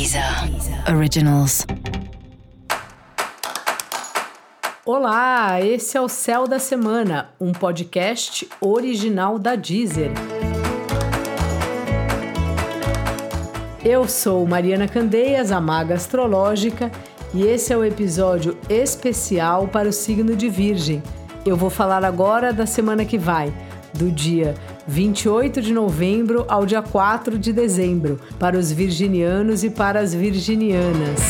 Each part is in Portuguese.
Deezer Originals. Olá, esse é o Céu da Semana, um podcast original da Deezer. Eu sou Mariana Candeias, a maga astrológica, e esse é o episódio especial para o signo de Virgem. Eu vou falar agora da semana que vai, do dia 28 de novembro ao dia 4 de dezembro, para os virginianos e para as virginianas.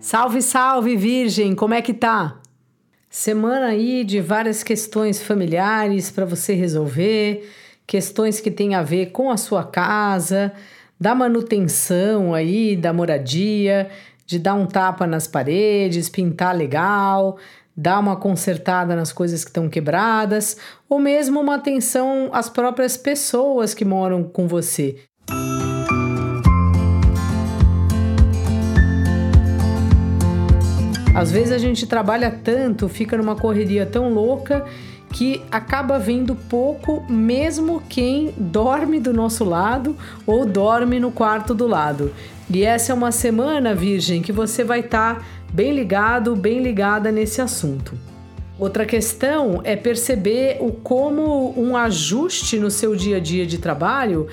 Salve, salve, Virgem! Como é que tá? Semana aí de várias questões familiares para você resolver, questões que têm a ver com a sua casa, da manutenção aí, da moradia, de dar um tapa nas paredes, pintar legal, dar uma consertada nas coisas que estão quebradas, ou mesmo uma atenção às próprias pessoas que moram com você. Às vezes a gente trabalha tanto, fica numa correria tão louca que acaba vendo pouco, mesmo quem dorme do nosso lado ou dorme no quarto do lado. E essa é uma semana, Virgem, que você vai estar tá bem ligado, bem ligada nesse assunto. Outra questão é perceber o como um ajuste no seu dia a dia de trabalho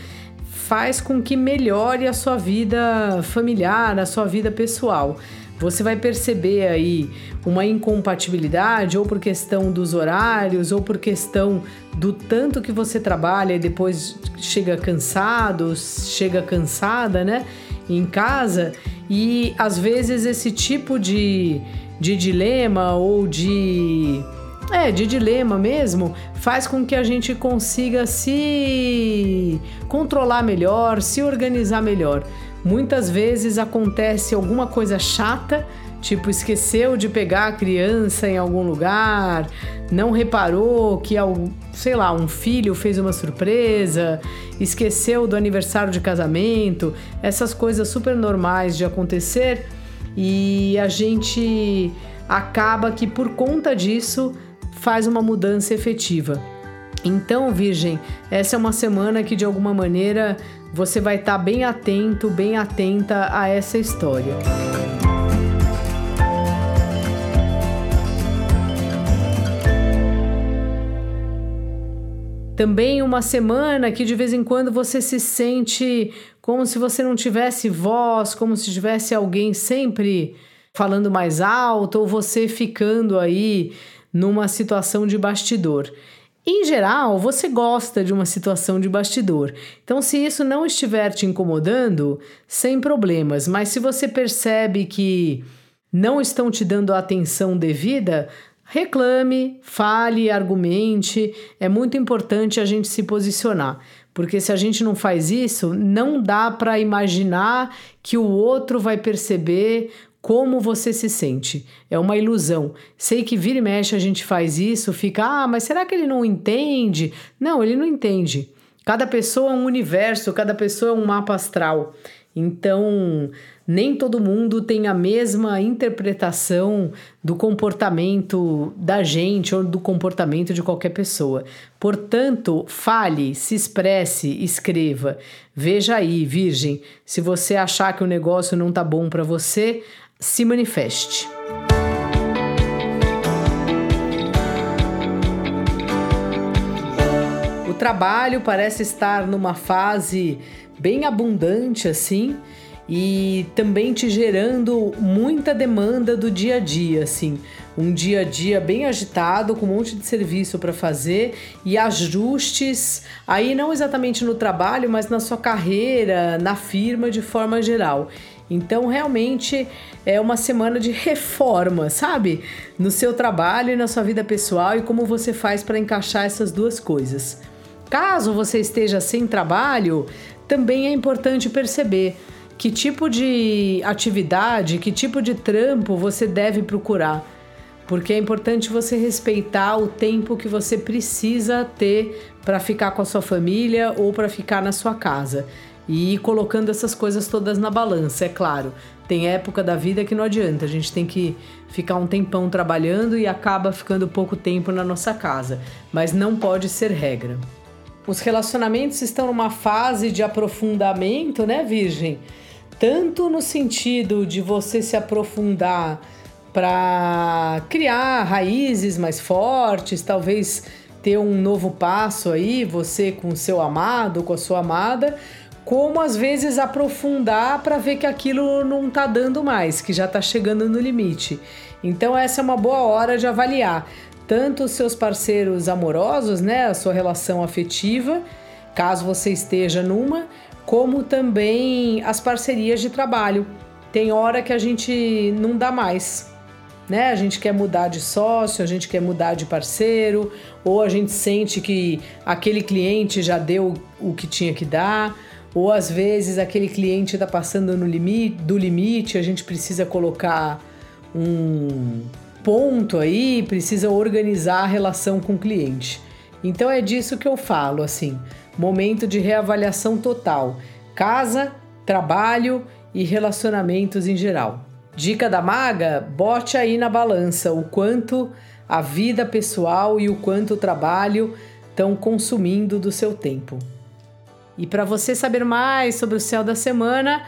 faz com que melhore a sua vida familiar, a sua vida pessoal. Você vai perceber aí uma incompatibilidade, ou por questão dos horários, ou por questão do tanto que você trabalha e depois chega cansado, chega cansada, né? Em casa, e às vezes esse tipo de, de dilema ou de. É, de dilema mesmo, faz com que a gente consiga se controlar melhor, se organizar melhor. Muitas vezes acontece alguma coisa chata, tipo esqueceu de pegar a criança em algum lugar, não reparou que sei lá, um filho fez uma surpresa, esqueceu do aniversário de casamento, essas coisas super normais de acontecer e a gente acaba que por conta disso faz uma mudança efetiva. Então, Virgem, essa é uma semana que de alguma maneira você vai estar tá bem atento, bem atenta a essa história. Também uma semana que de vez em quando você se sente como se você não tivesse voz, como se tivesse alguém sempre falando mais alto ou você ficando aí numa situação de bastidor. Em geral, você gosta de uma situação de bastidor. Então, se isso não estiver te incomodando, sem problemas. Mas se você percebe que não estão te dando a atenção devida, reclame, fale, argumente. É muito importante a gente se posicionar. Porque se a gente não faz isso, não dá para imaginar que o outro vai perceber como você se sente. É uma ilusão. Sei que vira e mexe a gente faz isso, fica, ah, mas será que ele não entende? Não, ele não entende. Cada pessoa é um universo, cada pessoa é um mapa astral. Então, nem todo mundo tem a mesma interpretação do comportamento da gente ou do comportamento de qualquer pessoa. Portanto, fale, se expresse, escreva. Veja aí, Virgem, se você achar que o negócio não tá bom para você, se manifeste. Trabalho parece estar numa fase bem abundante assim e também te gerando muita demanda do dia a dia, assim, um dia a dia bem agitado, com um monte de serviço para fazer e ajustes aí não exatamente no trabalho, mas na sua carreira, na firma de forma geral. Então, realmente é uma semana de reforma, sabe? No seu trabalho e na sua vida pessoal e como você faz para encaixar essas duas coisas. Caso você esteja sem trabalho, também é importante perceber que tipo de atividade, que tipo de trampo você deve procurar. Porque é importante você respeitar o tempo que você precisa ter para ficar com a sua família ou para ficar na sua casa e colocando essas coisas todas na balança, é claro. Tem época da vida que não adianta, a gente tem que ficar um tempão trabalhando e acaba ficando pouco tempo na nossa casa, mas não pode ser regra. Os relacionamentos estão numa fase de aprofundamento, né, Virgem? tanto no sentido de você se aprofundar para criar raízes mais fortes, talvez ter um novo passo aí, você com seu amado, com a sua amada, como às vezes aprofundar para ver que aquilo não tá dando mais, que já tá chegando no limite. Então essa é uma boa hora de avaliar tanto os seus parceiros amorosos, né, a sua relação afetiva, caso você esteja numa, como também as parcerias de trabalho. Tem hora que a gente não dá mais, né? A gente quer mudar de sócio, a gente quer mudar de parceiro, ou a gente sente que aquele cliente já deu o que tinha que dar, ou às vezes aquele cliente está passando no limite, do limite, a gente precisa colocar um ponto aí, precisa organizar a relação com o cliente. Então é disso que eu falo, assim, momento de reavaliação total. Casa, trabalho e relacionamentos em geral. Dica da maga: bote aí na balança o quanto a vida pessoal e o quanto o trabalho estão consumindo do seu tempo. E para você saber mais sobre o céu da semana,